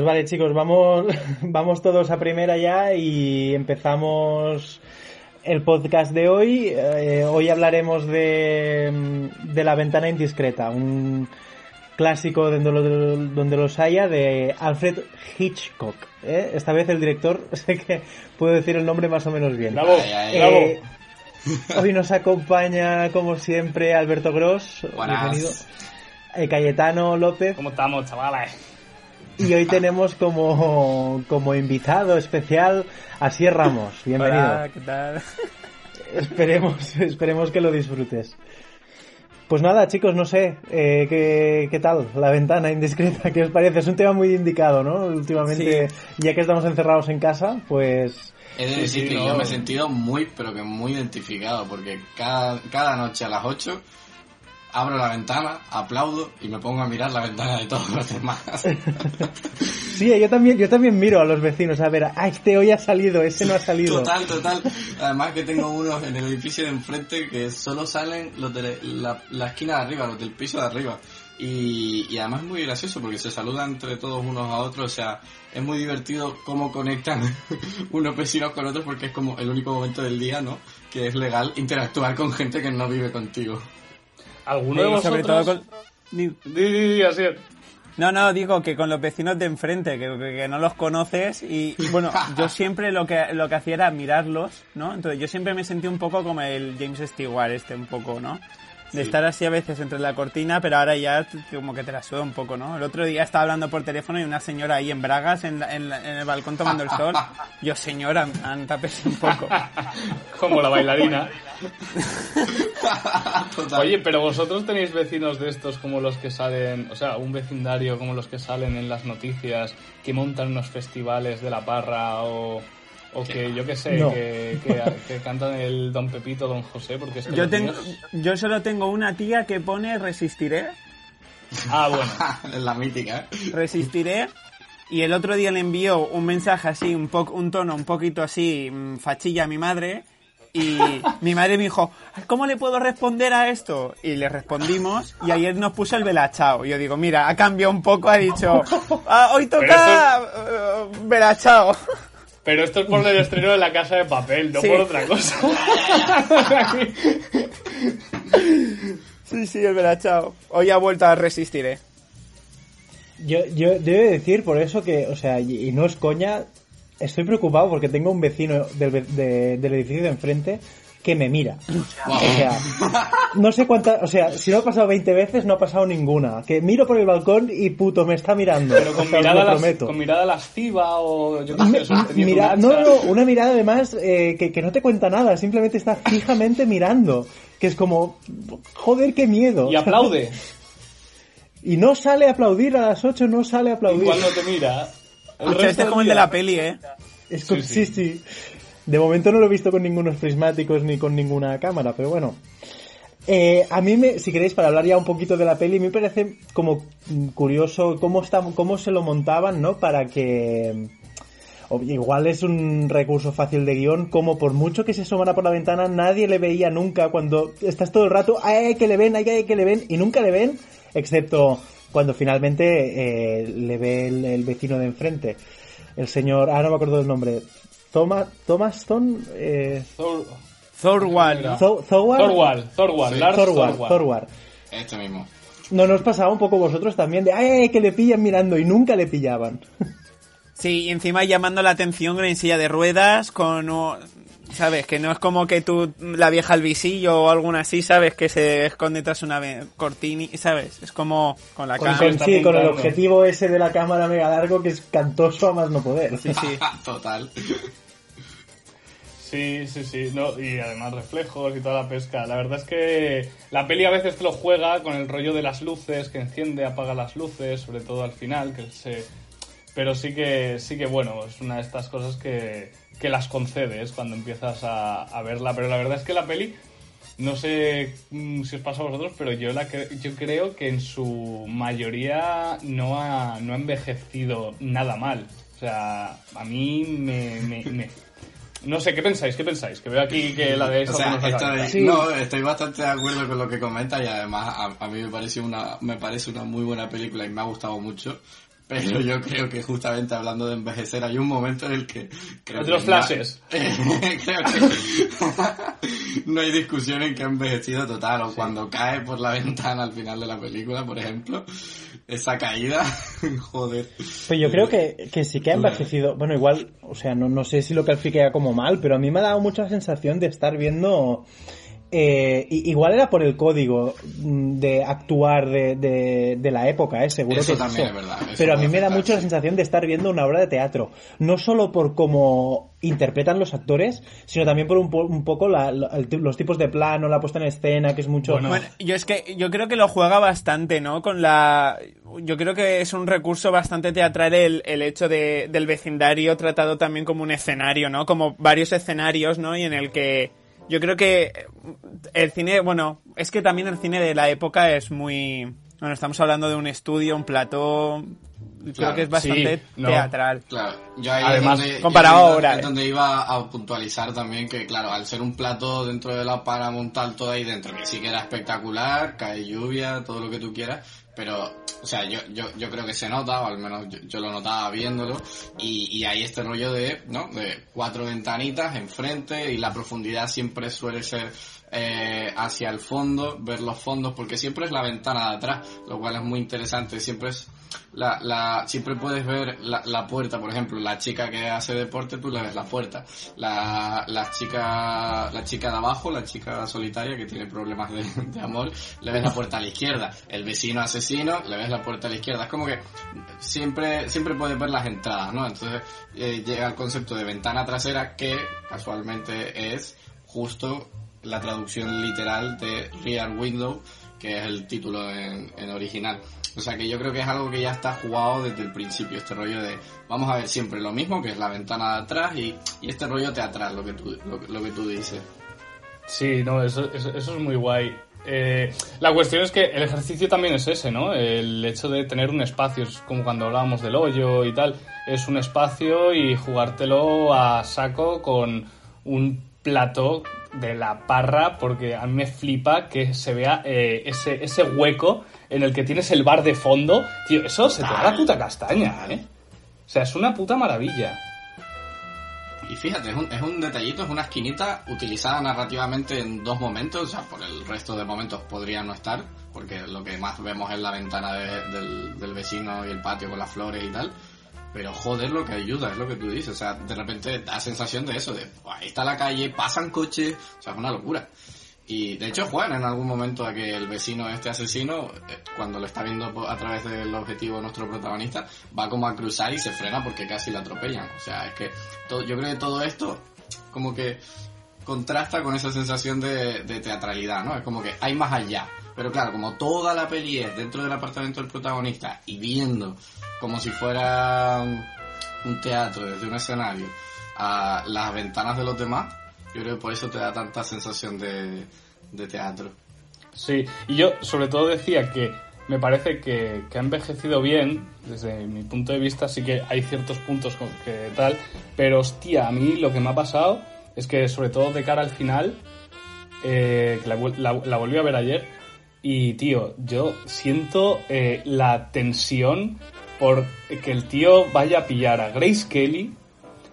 Pues vale, chicos, vamos, vamos todos a primera ya y empezamos el podcast de hoy. Eh, hoy hablaremos de, de La ventana indiscreta, un clásico donde, los, donde los haya de Alfred Hitchcock. ¿eh? Esta vez el director, sé que puedo decir el nombre más o menos bien. Bravo, Eh, hoy nos acompaña, como siempre, Alberto Gross. Buenas. Bienvenido. Eh, Cayetano López. ¿Cómo estamos, chavales? Y hoy tenemos como, como invitado especial a Sier Ramos. Bienvenido. Hola, ¿qué tal? Esperemos, esperemos que lo disfrutes. Pues nada, chicos, no sé, eh, ¿qué, ¿qué tal la ventana indiscreta? ¿Qué os parece? Es un tema muy indicado, ¿no? Últimamente, ya que estamos encerrados en casa, pues... He de decir sí, que no. yo me he sentido muy, pero que muy identificado, porque cada, cada noche a las 8 abro la ventana, aplaudo y me pongo a mirar la ventana de todos los demás. Sí, yo también, yo también miro a los vecinos a ver, ah, este hoy ha salido, ese no ha salido. Total, total. Además que tengo unos en el edificio de enfrente que solo salen los de la, la esquina de arriba, los del piso de arriba. Y, y además es muy gracioso porque se saludan entre todos unos a otros, o sea, es muy divertido cómo conectan unos vecinos con otros porque es como el único momento del día, ¿no? Que es legal interactuar con gente que no vive contigo. ¿Alguno de Y vosotros? sobre todo con... Di- Di, di, di, así es. No, no, digo que con los vecinos de enfrente, que, que- que no los conoces y bueno, yo siempre lo que lo que hacía era mirarlos, ¿no? Entonces yo siempre me sentí un poco como el James Stewart este un poco, ¿no? De Sí. estar así a veces entre la cortina, pero ahora ya como que te la suda un poco, ¿no? El otro día estaba hablando por teléfono y una señora ahí en bragas en, la- en la- en el balcón tomando el sol. Yo, señora, tápese un poco. Como la bailarina. Total. Oye, pero vosotros tenéis vecinos de estos como los que salen, o sea, un vecindario como los que salen en las noticias, que montan unos festivales de la parra o, o que yo qué sé, No. que, que, que cantan el Don Pepito, Don José, porque es que Yo tengo, yo solo tengo una tía que pone resistiré, Ah, bueno. es la mítica, ¿eh? resistiré. Y el otro día le envió un mensaje así, un poco, un tono un poquito así, mm, fachilla a mi madre. Y mi madre me dijo, ¿cómo le puedo responder a esto? Y le respondimos, y ayer nos puso el velachao. Y yo digo, mira, ha cambiado un poco, ha dicho, "Ah, hoy toca eh, velachao. Pero esto es por el estreno de la casa de papel, no Sí. por otra cosa. Sí, sí, el velachao. Hoy ha vuelto a resistiré. Yo, yo debo decir por eso que, o sea, y, y no es coña, estoy preocupado porque tengo un vecino del, ve- de- del edificio de enfrente que me mira. O sea, no sé cuántas, o sea, si no ha pasado 20 veces, no ha pasado ninguna. Que miro por el balcón y puto, me está mirando. Pero con O sea, os mirada, lo las, prometo. con mirada lasciva o yo qué sé, mira, no, no, una mirada además eh, que, que no te cuenta nada, simplemente está fijamente mirando. Que es como, joder, qué miedo. Y aplaude. Y no sale a aplaudir a las 8, no sale a Y aplaudir. cuando te mira, el resto este es como el de la peli, ¿eh? Es con- sí, Sí, sí. De momento no lo he visto con ningunos prismáticos ni con ninguna cámara, pero bueno. Eh, a mí, me, si queréis, para hablar ya un poquito de la peli, me parece como curioso cómo, está, cómo se lo montaban, ¿no? Para que... igual es un recurso fácil de guion, como por mucho que se asomara por la ventana, nadie le veía nunca cuando estás todo el rato, ay, que le ven, ay, que le ven, y nunca le ven, excepto cuando finalmente eh, le ve el, el vecino de enfrente. El señor, ah, no me acuerdo del nombre. Thomas, Thomaston, eh, Thor- Thorwald, ¿no? Thor- Thorwald, Thorwald, Thorwald, Sí. Lars. Este mismo. No nos pasaba un poco vosotros también de, ay, ay, que le pillan mirando y nunca le pillaban. Sí, y encima llamando la atención en silla de ruedas con... ¿Sabes? Que no es como que tú, la vieja al visillo o alguna así, ¿sabes? Que se esconde tras una cortina, ¿sabes? Es como con la cámara. con- sí, con el objetivo ese de la cámara mega largo que es cantoso a más no poder. Sí, sí. Total. Sí, sí, sí, no, y además reflejos y toda la pesca. La verdad es que la peli a veces te lo juega con el rollo de las luces, que enciende, apaga las luces, sobre todo al final, que se... Pero sí que, sí que bueno, es una de estas cosas que, que las concedes cuando empiezas a, a verla. Pero la verdad es que la peli, no sé mm, si os pasa a vosotros, pero yo, la cre- yo creo que en su mayoría no ha, no ha envejecido nada mal. O sea, a mí me- me- me, no sé, ¿qué pensáis? ¿Qué pensáis? Que veo aquí que la de O sea, estoy, Sí. no, estoy bastante de acuerdo con lo que comenta y además a, a mí me parece una me parece una muy buena película y me ha gustado mucho. Pero yo creo que justamente hablando de envejecer hay un momento en el que creo Otros que flashes. creo que no hay discusión en que ha envejecido total o cuando cae por la ventana al final de la película, por ejemplo, esa caída, joder. Pero yo creo que, que sí que ha envejecido. Bueno, igual, o sea, no, no sé si lo calificaría como mal, pero a mí me ha dado mucha sensación de estar viendo. Eh, igual era por el código mm, de actuar de, de, de la época, ¿eh? seguro Eso que también eso. es verdad, eso Pero a mí me da mucho la sensación de estar viendo una obra de teatro. No solo por cómo interpretan los actores, sino también por un, po- un poco la- los tipos de plano, la puesta en escena, que es mucho... Bueno, Bueno, yo es que yo creo que lo juega bastante, ¿no? Con la yo creo que es un recurso bastante teatral el, el hecho de, del vecindario tratado también como un escenario, ¿no? Como varios escenarios, ¿no? Y en el que yo creo que el cine, bueno, es que también el cine de la época es muy bueno, estamos hablando de un estudio, un plató, creo Claro, que es bastante sí, no. teatral. Claro, yo ahí Además, es donde, comparado yo ahí es ahora, donde- eh. donde iba a puntualizar también que, claro, al ser un plato dentro de la Paramount tal todo ahí dentro, que sí que era espectacular, cae lluvia, todo lo que tú quieras, pero, o sea, yo, yo, yo creo que se nota, o al menos yo, lo notaba viéndolo, y, y hay este rollo de, ¿no? De cuatro ventanitas enfrente y la profundidad siempre suele ser eh, hacia el fondo, ver los fondos, porque siempre es la ventana de atrás, lo cual es muy interesante, siempre es la, la, siempre puedes ver la, la puerta, por ejemplo, la chica que hace deporte, tú le ves la puerta, la, la chica, la chica de abajo, la chica solitaria que tiene problemas de, de amor, le ves la puerta a la izquierda, el vecino asesino, le ves la puerta a la izquierda, es como que siempre, siempre puedes ver las entradas, ¿no? Entonces eh, llega el concepto de ventana trasera que casualmente es justo la traducción literal de Rear Window, que es el título en, en original. O sea que yo creo que es algo que ya está jugado desde el principio, este rollo de vamos a ver siempre lo mismo, que es la ventana de atrás y, este rollo teatral, lo que tú, lo, lo que tú dices. Sí, no, eso, eso, eso es muy guay. Eh, la cuestión es que el ejercicio también es ese, ¿no? El hecho de tener un espacio, es como cuando hablábamos del hoyo y tal, es un espacio y jugártelo a saco con un plato de la parra, porque a mí me flipa que se vea eh, ese, ese hueco en el que tienes el bar de fondo. Tío, eso se te da la puta castaña, ¿eh? O sea, es una puta maravilla. Y fíjate, es un, es un detallito, es una esquinita utilizada narrativamente en dos momentos, o sea, por el resto de momentos podría no estar, porque lo que más vemos es la ventana de- del, del vecino y el patio con las flores y tal. Pero joder, lo que ayuda, es lo que tú dices, o sea, de repente da sensación de eso, de "Buah, ahí está la calle, pasan coches, o sea, es una locura. Y de hecho juegan en algún momento a que el vecino, este asesino, eh, cuando lo está viendo a través del objetivo de nuestro protagonista, va como a cruzar y se frena porque casi la atropellan. O sea, es que todo, yo creo que todo esto como que contrasta con esa sensación de, de teatralidad, ¿no? Es como que hay más allá. Pero claro, como toda la peli es dentro del apartamento del protagonista y viendo como si fuera un, un teatro desde un escenario a las ventanas de los demás, yo creo que por eso te da tanta sensación de, de teatro. Sí, y yo sobre todo decía que me parece que, que ha envejecido bien, desde mi punto de vista sí que hay ciertos puntos que tal, pero hostia, a mí lo que me ha pasado es que sobre todo de cara al final, eh, la, la- la volví a ver ayer, y tío, yo siento eh, la tensión por que el tío vaya a pillar a Grace Kelly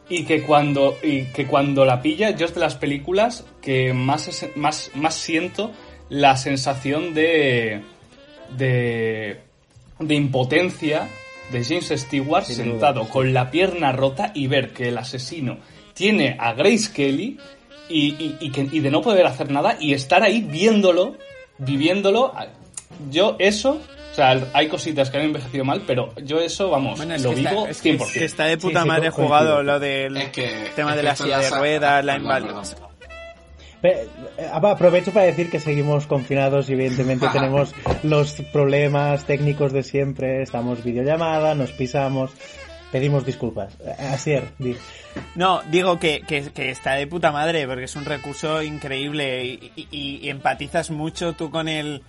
y que cuando y que cuando la pilla yo es de las películas que más es- más más siento la sensación de de de impotencia de James Stewart Sin sentado con la pierna rota y ver que el asesino tiene a Grace Kelly y, y, y que, y de no poder hacer nada y estar ahí viéndolo, viviéndolo. Yo eso, sea, hay cositas que han envejecido mal, pero yo eso, vamos, Bueno, es lo que está- vivo es que- 100%. que está de puta Sí, madre jugado lo del Es que- tema es de que la silla la de ruedas, la. Pe- eh, Aprovecho para decir que seguimos confinados y evidentemente tenemos los problemas técnicos de siempre. Estamos videollamada, nos pisamos, pedimos disculpas. Eh, Asier, di. No, digo que, que, que está de puta madre, porque es un recurso increíble y, y- y empatizas mucho tú con el,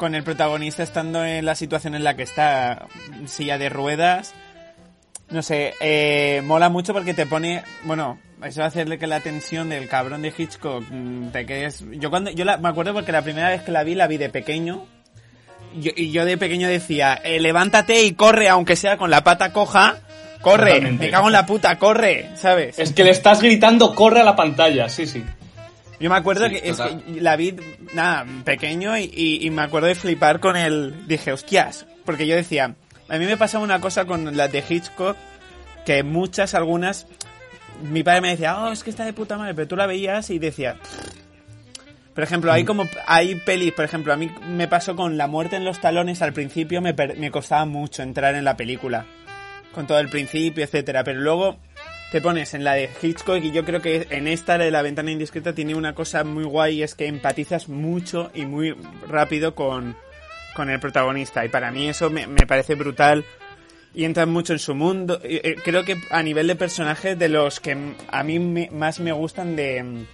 con el protagonista estando en la situación en la que está, silla de ruedas. No sé, eh, mola mucho porque te pone, bueno, eso va a hacerle que la tensión del cabrón de Hitchcock mm, te quedes... Yo cuando, yo la- me acuerdo porque la primera vez que la vi, la vi de pequeño yo, y yo de pequeño decía, eh, levántate y corre, aunque sea con la pata coja, corre, Totalmente. me cago en la puta, corre, ¿sabes? Es que le estás gritando, corre a la pantalla, sí, sí. Yo me acuerdo Sí, que, es total. que la vi, nada, pequeño y, y- y me acuerdo de flipar con el... Dije, hostias, porque yo decía, a mí me pasaba una cosa con las de Hitchcock, que muchas, algunas, mi padre me decía, oh, es que está de puta madre, pero tú la veías y decía... Por ejemplo, hay como hay pelis, por ejemplo, a mí me pasó con La muerte en los talones, al principio me, per- me costaba mucho entrar en la película, con todo el principio, etcétera, pero luego te pones en la de Hitchcock y yo creo que en esta la de la ventana indiscreta tiene una cosa muy guay y es que empatizas mucho y muy rápido con, con el protagonista y para mí eso me, me parece brutal y entras mucho en su mundo. Eh, Creo que a nivel de personajes de los que a mí me- más me gustan de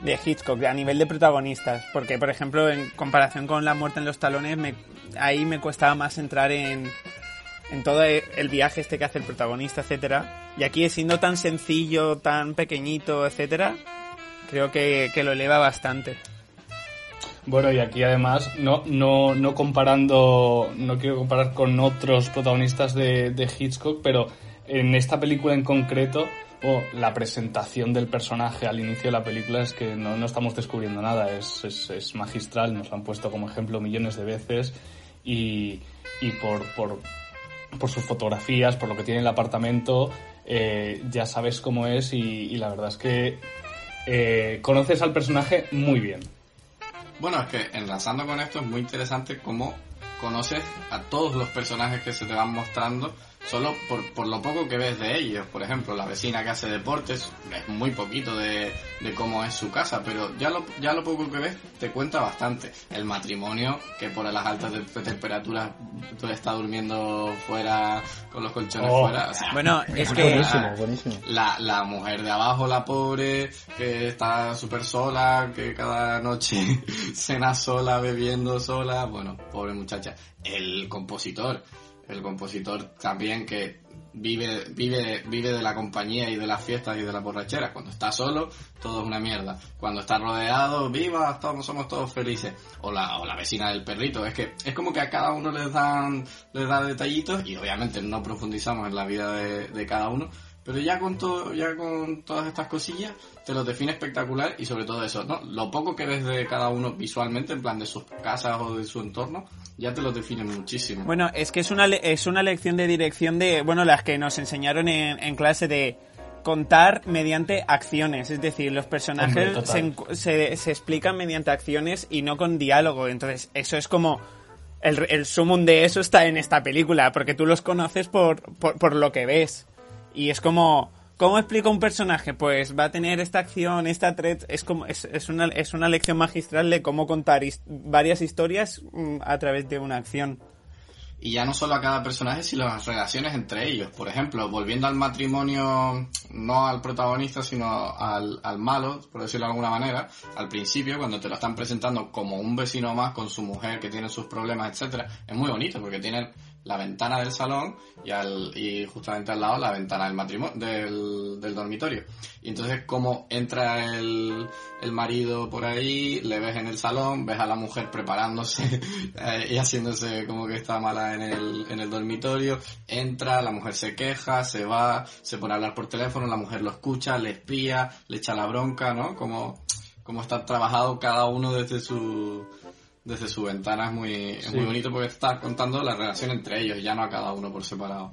de Hitchcock a nivel de protagonistas porque por ejemplo en comparación con La muerte en los talones me, ahí me costaba más entrar en en todo el viaje este que hace el protagonista, etcétera. Y aquí siendo tan sencillo, tan pequeñito, etcétera, creo que, que lo eleva bastante. Bueno, y aquí además, no, no, no comparando, no quiero comparar con otros protagonistas de, de Hitchcock, pero en esta película en concreto, oh, la presentación del personaje al inicio de la película es que no, no estamos descubriendo nada, es, es, es magistral, nos lo han puesto como ejemplo millones de veces y, y por, por, por sus fotografías, por lo que tiene el apartamento, eh, ya sabes cómo es y, la verdad es que eh, conoces al personaje muy bien. Bueno, es que enlazando con esto es muy interesante cómo conoces a todos los personajes que se te van mostrando solo por, por lo poco que ves de ellos. Por ejemplo, la vecina que hace deportes, es muy poquito de, de cómo es su casa, pero ya lo, ya lo poco que ves te cuenta bastante. El matrimonio, que por las altas te- temperaturas tú estás durmiendo fuera, con los colchones Oh. fuera. o sea, Bueno, es que Buenísimo, buenísimo. la, la mujer de abajo, la pobre, que está súper sola, que cada noche cena sola, bebiendo sola, bueno, pobre muchacha. El compositor, el compositor también que vive, vive, vive de la compañía y de las fiestas y de las borracheras. Cuando está solo, todo es una mierda. Cuando está rodeado, viva, todos, somos todos felices. O la, o la vecina del perrito. Es que es como que a cada uno les dan, les da detallitos y obviamente no profundizamos en la vida de, de cada uno. Pero ya con todo, ya con todas estas cosillas, te lo define espectacular y sobre todo eso, ¿no? Lo poco que ves de cada uno visualmente, en plan de sus casas o de su entorno, ya te lo define muchísimo. Bueno, es que es una, le- es una lección de dirección de, bueno, las que nos enseñaron en, en clase de contar mediante acciones. Es decir, los personajes Hombre, se, se explican mediante acciones y no con diálogo. Entonces, eso es como... El, el sumum de eso está en esta película, porque tú los conoces por, por, por lo que ves. Y es como... ¿Cómo explica un personaje? Pues va a tener esta acción, esta thread. Es como es, es una, es una lección magistral de cómo contar varias historias mm, a través de una acción. Y ya no solo a cada personaje, sino las relaciones entre ellos. Por ejemplo, volviendo al matrimonio, no al protagonista, sino al, al malo, por decirlo de alguna manera, al principio, cuando te lo están presentando como un vecino más con su mujer que tiene sus problemas, etcétera, es muy bonito porque tiene la ventana del salón y, al, y justamente al lado la ventana del matrimonio, del, del dormitorio. Y entonces como entra el, el marido por ahí, le ves en el salón, ves a la mujer preparándose eh, y haciéndose como que está mala en el, en el dormitorio, entra, la mujer se queja, se va, se pone a hablar por teléfono, la mujer lo escucha, le espía, le echa la bronca, ¿no? Como, como está trabajado cada uno desde su desde su ventana es muy, es Sí. muy bonito porque está contando la relación entre ellos, ya no a cada uno por separado.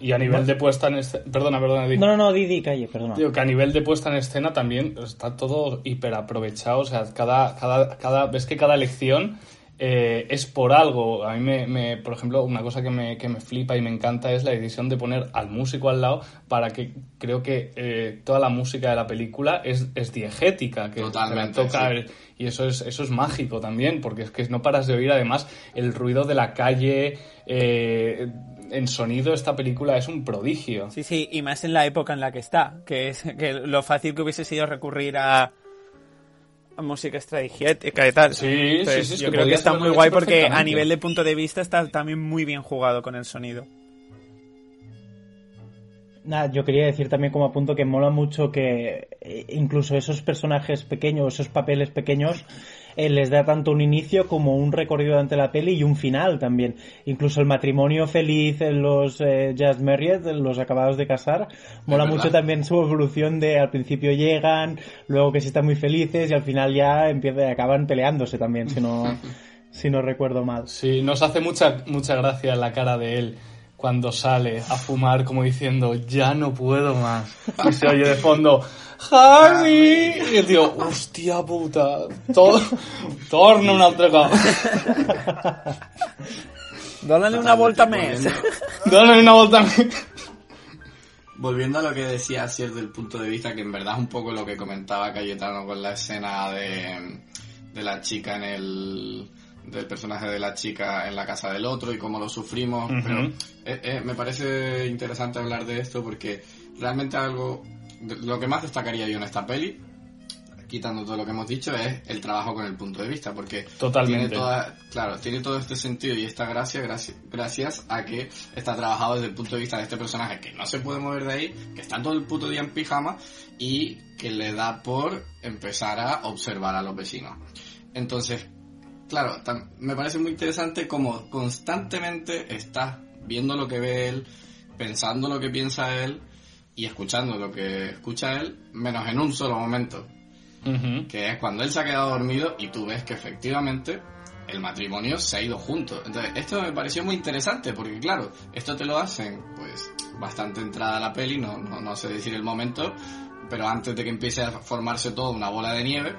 Y a nivel de puesta en escena... Perdona, perdona, Di. No, no, no, Didi, calle, perdona. Digo que a nivel de puesta en escena también está todo hiper aprovechado. O sea, cada, cada, cada, ves que cada elección eh, es por algo. A mí, me, me- por ejemplo, una cosa que me, que me flipa y me encanta es la decisión de poner al músico al lado para que creo que eh, toda la música de la película es, es diegética, que Totalmente, toca sí. el- y eso es, eso es mágico también, porque es que no paras de oír además el ruido de la calle. eh, en sonido esta película es un prodigio. Sí, sí, y más en la época en la que está, que es que lo fácil que hubiese sido recurrir a música extradigética y tal. Sí, Entonces, sí, sí, es yo que creo que está muy guay porque a nivel de punto de vista está también muy bien jugado con el sonido. Nada, yo quería decir también como apunto que mola mucho que eh, incluso esos personajes pequeños, esos papeles pequeños, eh, les da tanto un inicio como un recorrido durante la peli y un final también. Incluso el matrimonio feliz en los eh, Just Married, los acabados de casar, mola mucho también su evolución de al principio llegan, luego que sí están muy felices y al final ya empiezan, acaban peleándose también, si no, si no recuerdo mal. Sí, nos hace mucha, mucha gracia la cara de él cuando sale a fumar como diciendo, ya no puedo más. Y se oye de fondo, Harry. Y el tío, hostia puta, todo, torna un altre cop. Dónale una vuelta mes. Dónale una vuelta. Volviendo a lo que decía así desde el punto de vista que en verdad es un poco lo que comentaba Cayetano con la escena de, de la chica en el del personaje de la chica en la casa del otro y cómo lo sufrimos pero eh, eh, me parece interesante hablar de esto porque realmente algo de- lo que más destacaría yo en esta peli quitando todo lo que hemos dicho es el trabajo con el punto de vista porque Totalmente. tiene toda, claro tiene todo este sentido y esta gracia gracias, gracias a que está trabajado desde el punto de vista de este personaje que no se puede mover de ahí que está todo el puto día en pijama y que le da por empezar a observar a los vecinos entonces claro me parece muy interesante como constantemente estás viendo lo que ve él pensando lo que piensa él y escuchando lo que escucha él menos en un solo momento que es cuando él se ha quedado dormido y tú ves que efectivamente el matrimonio se ha ido juntos. Entonces, esto me pareció muy interesante porque, claro, esto te lo hacen, pues, bastante entrada a la peli, no, no, no sé decir el momento, pero antes de que empiece a formarse todo una bola de nieve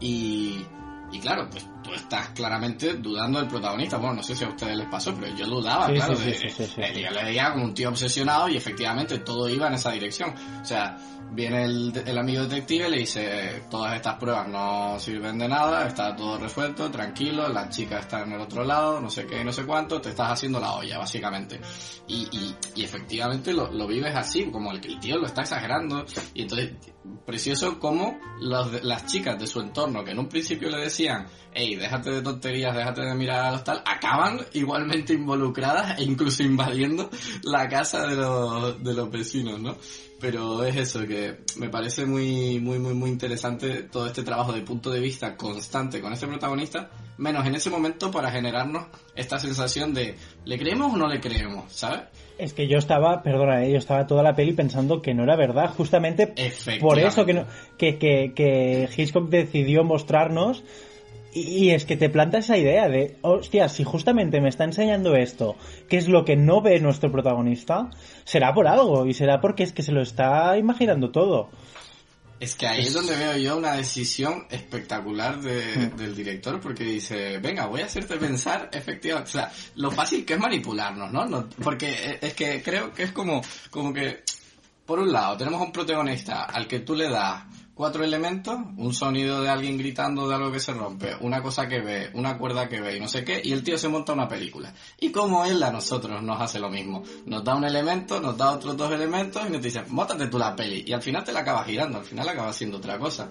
y, y claro, pues tú estás claramente dudando del protagonista. Bueno, no sé si a ustedes les pasó, pero yo dudaba, Sí, claro. sí, de- sí, eh, Yo le veía como un tío obsesionado y efectivamente todo iba en esa dirección. O sea, viene el, el amigo detective y le dice, todas estas pruebas no sirven de nada, está todo resuelto, tranquilo, la chica está en el otro lado, no sé qué, no sé cuánto, te estás haciendo la olla, básicamente. Y, y, y efectivamente lo, lo vives así, como el, el tío lo está exagerando. Y entonces, precioso como los las chicas de su entorno, que en un principio le decían, hey, déjate de tonterías, déjate de mirar a los tal, acaban igualmente involucradas e incluso invadiendo la casa de los, de los vecinos, ¿no? Pero es eso, que me parece muy, muy, muy, muy interesante todo este trabajo de punto de vista constante con este protagonista, menos en ese momento para generarnos esta sensación de, ¿le creemos o no le creemos? ¿Sabes? Es que yo estaba, perdona, eh, yo estaba toda la peli pensando que no era verdad, justamente por eso que, no, que, que, que Hitchcock decidió mostrarnos y, y es que te planta esa idea de, hostia, si justamente me está enseñando esto, que es lo que no ve nuestro protagonista, será por algo y será porque es que se lo está imaginando todo. Es que ahí es donde veo yo una decisión espectacular de- del director, porque dice, venga, voy a hacerte pensar efectivamente, o sea, lo fácil que es manipularnos, ¿no? No- porque e- es que creo que es como, como que, por un lado, tenemos un protagonista al que tú le das cuatro elementos, un sonido de alguien gritando de algo que se rompe, una cosa que ve, una cuerda que ve y no sé qué, y el tío se monta una película. Y como él a nosotros nos hace lo mismo, nos da un elemento, nos da otros dos elementos y nos dice, mótate tú la peli. Y al final te la acabas girando, al final acaba siendo otra cosa.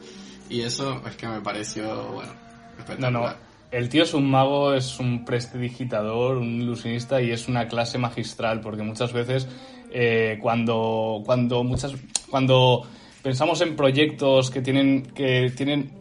Y eso es que me pareció, bueno, No, espectacular. no. El tío es un mago, es un prestidigitador, un ilusionista y es una clase magistral porque muchas veces eh, cuando cuando muchas cuando pensamos en proyectos que tienen que tienen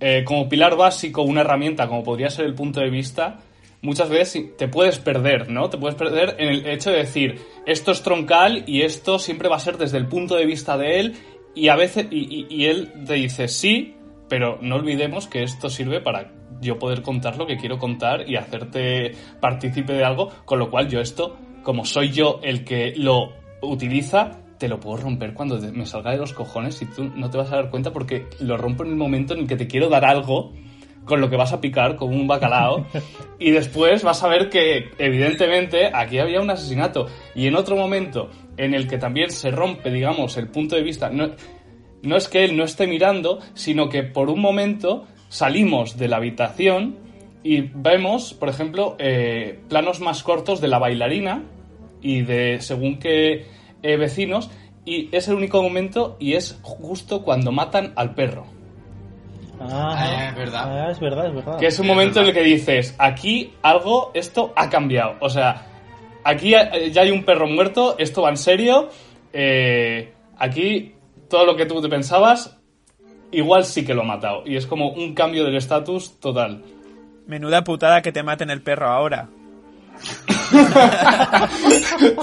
eh, como pilar básico una herramienta como podría ser el punto de vista muchas veces te puedes perder, ¿no? Te puedes perder en el hecho de decir esto es troncal y esto siempre va a ser desde el punto de vista de él y a veces y, y- él te dice sí, pero no olvidemos que esto sirve para yo poder contar lo que quiero contar y hacerte partícipe de algo, con lo cual yo esto, como soy yo el que lo utiliza, te lo puedo romper cuando me salga de los cojones y tú no te vas a dar cuenta porque lo rompo en el momento en el que te quiero dar algo con lo que vas a picar como un bacalao y después vas a ver que evidentemente aquí había un asesinato. Y en otro momento en el que también se rompe digamos el punto de vista no, no es que él no esté mirando sino que por un momento salimos de la habitación y vemos por ejemplo eh, planos más cortos de la bailarina y de según qué eh, vecinos y es el único momento y es justo cuando matan al perro Ah, es verdad. Ah, es verdad, es verdad. que es un Es momento en el que dices, aquí algo, esto ha cambiado. O sea, aquí eh, ya hay un perro muerto, esto va en serio. eh, aquí todo lo que tú te pensabas igual sí que lo ha matado. Y es como un cambio del estatus total. Menuda putada que te maten el perro ahora.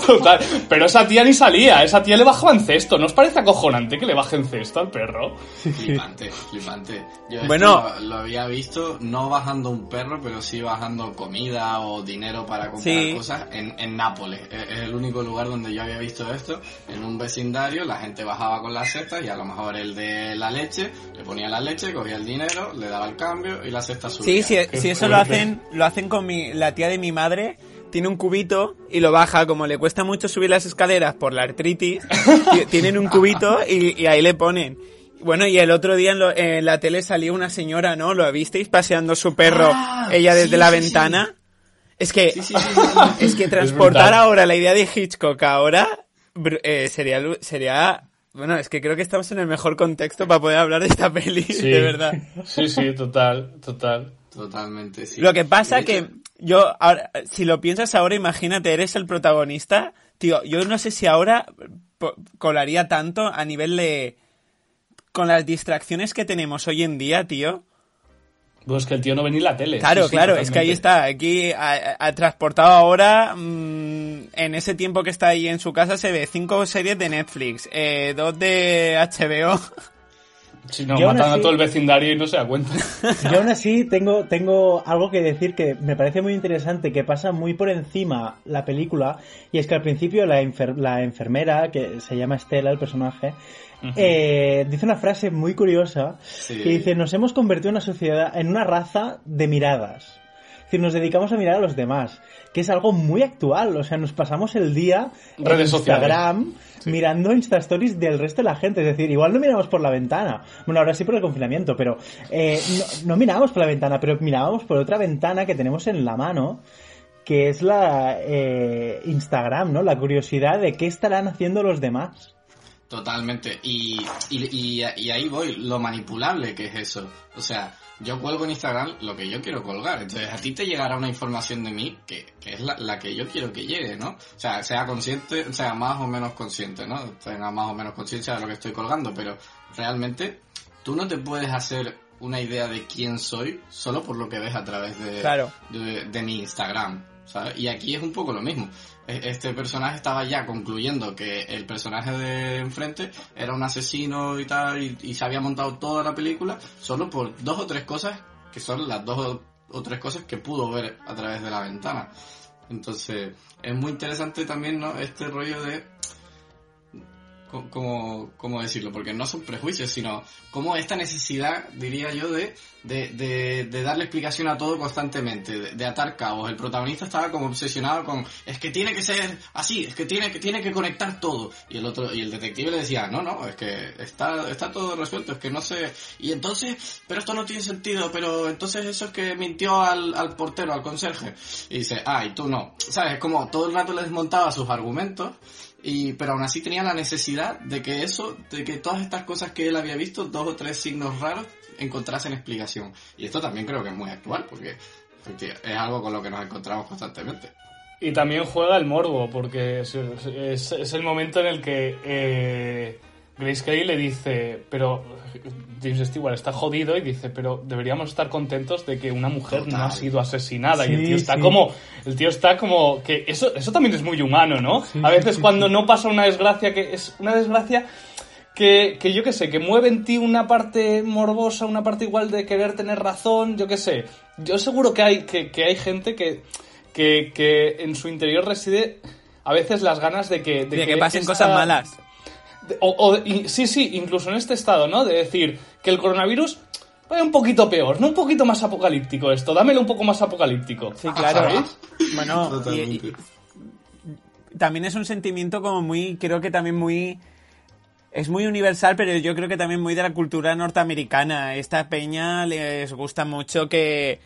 Total. Pero esa tía ni salía, esa tía le bajaban cesto. ¿No os parece acojonante que le bajen cesto al perro? Flipante, flipante. Yo Bueno. lo, lo había visto no bajando un perro, pero sí bajando comida o dinero para comprar Sí. cosas en, en Nápoles. Es, es el único lugar donde yo había visto esto. En un vecindario la gente bajaba con las cestas y a lo mejor el de la leche le ponía la leche, cogía el dinero, le daba el cambio y la cesta subía. Sí, sí, si eso lo hacen, lo hacen con mi, la tía de mi madre. Tiene un cubito y lo baja, como le cuesta mucho subir las escaleras por la artritis, ti- tienen un cubito y, y ahí le ponen. Bueno, y el otro día en, lo- en la tele salió una señora, ¿no? ¿Lo visteis? Paseando su perro, Ah, ella desde sí, la sí, ventana. Es que, Sí, sí, sí, sí, sí. es que transportar ahora la idea de Hitchcock ahora eh, sería, sería, bueno, es que creo que estamos en el mejor contexto para poder hablar de esta peli, Sí. de verdad. Sí, sí, total, total. Totalmente, sí. Lo que pasa que yo, ahora, si lo piensas ahora, imagínate, eres el protagonista. Tío, yo no sé si ahora colaría tanto a nivel de... Con las distracciones que tenemos hoy en día, tío. Pues que el tío no ve ni la tele. Claro, Sí, claro, es que ahí está, aquí ha, ha transportado ahora, mm, en ese tiempo que está ahí en su casa se ve cinco series de Netflix, eh, dos de HBO. Si no, Yo aún matan así- a todo el vecindario y no se da cuenta. Yo aún así tengo, tengo algo que decir que me parece muy interesante, que pasa muy por encima la película, y es que al principio la, enfer- la enfermera, que se llama Estela, el personaje, eh, dice una frase muy curiosa, Sí. que dice, nos hemos convertido en una sociedad, en una raza de miradas. Es decir, nos dedicamos a mirar a los demás, que es algo muy actual, o sea, nos pasamos el día en Redes. Instagram mirando Insta Stories del resto de la gente. Es decir, igual no miramos por la ventana. Bueno, ahora sí por el confinamiento, pero eh, no, no mirábamos por la ventana, pero mirábamos por otra ventana que tenemos en la mano, que es la eh, Instagram, ¿no? La curiosidad de qué estarán haciendo los demás. Totalmente. Y, y, y, y ahí voy, lo manipulable que es eso. O sea, yo cuelgo en Instagram lo que yo quiero colgar. Entonces a ti te llegará una información de mí que, que es la, la que yo quiero que llegue, ¿no? O sea, sea consciente, sea más o menos consciente, ¿no? Tenga más o menos conciencia de lo que estoy colgando, pero realmente tú no te puedes hacer una idea de quién soy solo por lo que ves a través de, Claro. de, de mi Instagram. ¿sabes? Y aquí es un poco lo mismo. E- Este personaje estaba ya concluyendo que el personaje de enfrente era un asesino y tal, y, se había montado toda la película solo por dos o tres cosas, que son las dos o, o tres cosas que pudo ver a través de la ventana. Entonces, es muy interesante también, ¿no? Este rollo de co- ¿Cómo, cómo decirlo? Porque no son prejuicios, sino como esta necesidad, diría yo, de, de, de, de darle explicación a todo constantemente, de, de atar cabos. El protagonista estaba como obsesionado con, es que tiene que ser así, es que tiene que, tiene que conectar todo. Y el otro, y el detective le decía, no, no, es que está, está todo resuelto, es que no sé. Y entonces, pero esto no tiene sentido, pero entonces eso es que mintió al, al portero, al conserje. Y dice, ah, y tú no. ¿Sabes? Es como todo el rato le desmontaba sus argumentos y, pero aún así tenía la necesidad de que eso, de que todas estas cosas que él había visto, dos o tres signos raros, encontrasen explicación. Y esto también creo que es muy actual, porque es algo con lo que nos encontramos constantemente. Y también juega el morbo, porque es el momento en el que eh, Grace Kelly le dice, pero James Stewart está jodido y dice, pero deberíamos estar contentos de que una mujer no ha sido asesinada. y el tío está sí. como, el tío está como, que eso, eso también es muy humano, ¿no? Sí, a veces sí, cuando no pasa una desgracia, que es una desgracia que, que yo qué sé, que mueve en ti una parte morbosa, una parte igual de querer tener razón, yo qué sé. Yo seguro que hay, que, que hay gente que, que, que en su interior reside a veces las ganas de que... De que pasen esa- cosas malas. O, o- y- sí, sí, incluso en este estado, ¿no? De decir que el coronavirus vaya un poquito peor, no un poquito más apocalíptico esto, dámelo un poco más apocalíptico. Sí, claro. ¿Sabéis? Bueno, y- Totalmente. y- también es un sentimiento como muy, creo que también muy... Es muy universal, pero yo creo que también muy de la cultura norteamericana. Esta peña les gusta mucho que,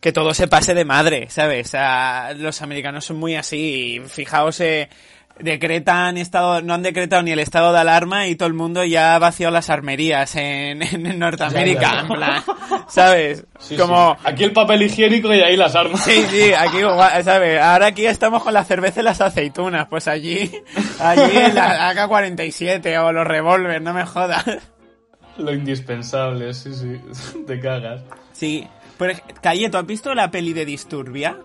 que todo se pase de madre, ¿sabes? O sea, los americanos son muy así. Fijaos, eh, decretan estado, no han decretado ni el estado de alarma y todo el mundo ya ha vaciado las armerías en, en Norteamérica, Ya, ya, ya. en plan, ¿sabes? Sí, como, sí. Aquí el papel higiénico y ahí las armas. Sí, sí, aquí, ¿sabes? Ahora aquí estamos con la cerveza y las aceitunas. Pues allí, allí la AK-47 o los revólver, no me jodas. Lo indispensable, sí, sí. Te cagas. Sí. Por ej- Calle, ¿tú has visto la peli de Disturbia?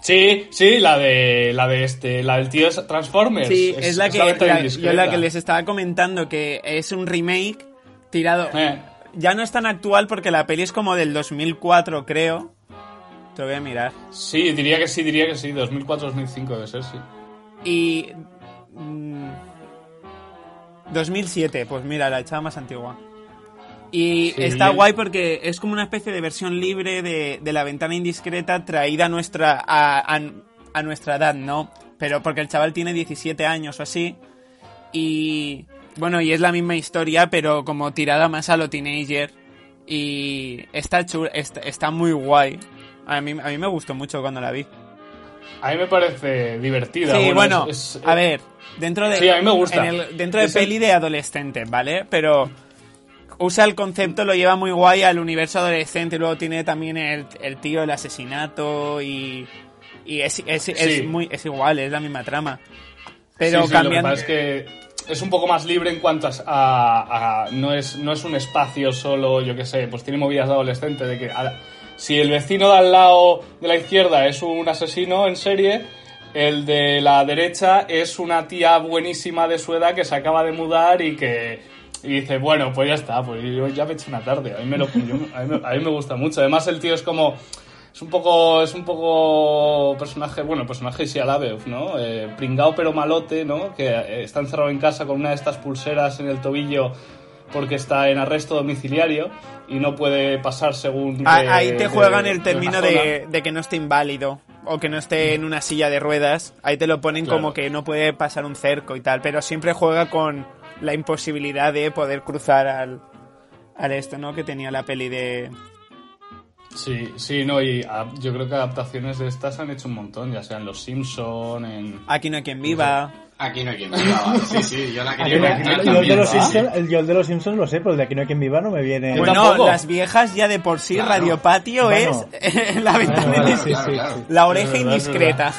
Sí, sí, la de la de este, la del tío Transformers. Sí, es, la que la- yo la que les estaba comentando que es un remake tirado. Eh, Ya no es tan actual porque la peli es como del 2004, creo. Te lo voy a mirar. sí, diría que sí, diría que sí. 2004-2005 debe ser, sí. Y. mm, 2007, pues mira, la echaba más antigua. Y Sí. está guay porque es como una especie de versión libre de, de la ventana indiscreta traída a nuestra, a, a- a nuestra edad, ¿no? Pero porque el chaval tiene 17 años o así. Y. Bueno, y es la misma historia, pero como tirada más a lo teenager. Y está, chul, está, está muy guay. A mí, a mí me gustó mucho cuando la vi. A mí me parece divertida. Sí, bueno, es- es- a ver, dentro de... Sí, a mí me gusta. en el- dentro de Es el- peli de adolescente, ¿vale? Pero usa el concepto, lo lleva muy guay al universo adolescente. Luego tiene también el, el tío, el asesinato y... Y es, es, es muy, es igual, es la misma trama. Pero Sí, sí, Lo que cambiando... pasa es que es un poco más libre en cuanto a... a- a- no, es, no es un espacio solo, yo qué sé, pues tiene movidas de adolescente, de que a- si el vecino de al lado de la izquierda es un asesino en serie, el de la derecha es una tía buenísima de su edad que se acaba de mudar y que... Y dice, bueno, pues ya está, pues yo ya me he hecho una tarde. A mí me, lo, yo- a mí me- a mí me gusta mucho. Además, el tío es como... Es un poco, es un poco personaje, bueno, personaje sí Alabeuf, ¿no? Eh, pringao pero malote, ¿no? Que eh, está encerrado en casa con una de estas pulseras en el tobillo porque está en arresto domiciliario y no puede pasar según... Ah, de- Ahí te juegan de el término de, de que no esté inválido o que no esté en una silla de ruedas. Ahí te lo ponen Claro. como que no puede pasar un cerco y tal, pero siempre juega con la imposibilidad de poder cruzar al, al esto, ¿no? Que tenía la peli de... Sí, sí, no, y yo creo que adaptaciones de estas han hecho un montón, ya sean Los Simpson, en... Aquí no hay quien viva. Aquí no hay quien viva. Sí, sí, yo la quería no- yo el también, los ¿no? Simpsons, el- yo el de los Simpsons lo sé, pero el de aquí no hay quien viva no me viene. Bueno, tampoco. las viejas ya de por sí, Claro. Radio Patio Bueno. es la ventana Bueno, claro. sí. La oreja Es verdad, es indiscreta.